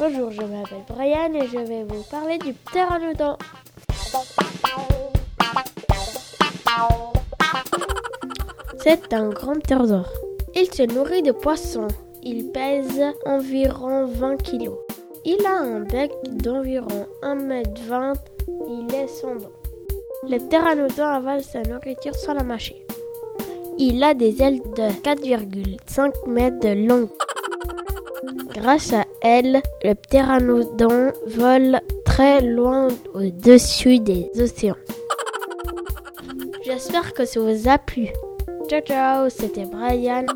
je m'appelle Brian et je vais vous parler du pteranodon. C'est un grand pterodore. Il se nourrit de poissons. Il pèse environ 20 kg. Il a un bec d'environ 1m20. Il est sans dents. Le pteranodon avale sa nourriture sans la mâcher. Il a des ailes de 4,5 mètres de long. Grâce à elles, le pteranodon vole très loin au-dessus des océans. J'espère que ça vous a plu. Ciao ciao, c'était Brian.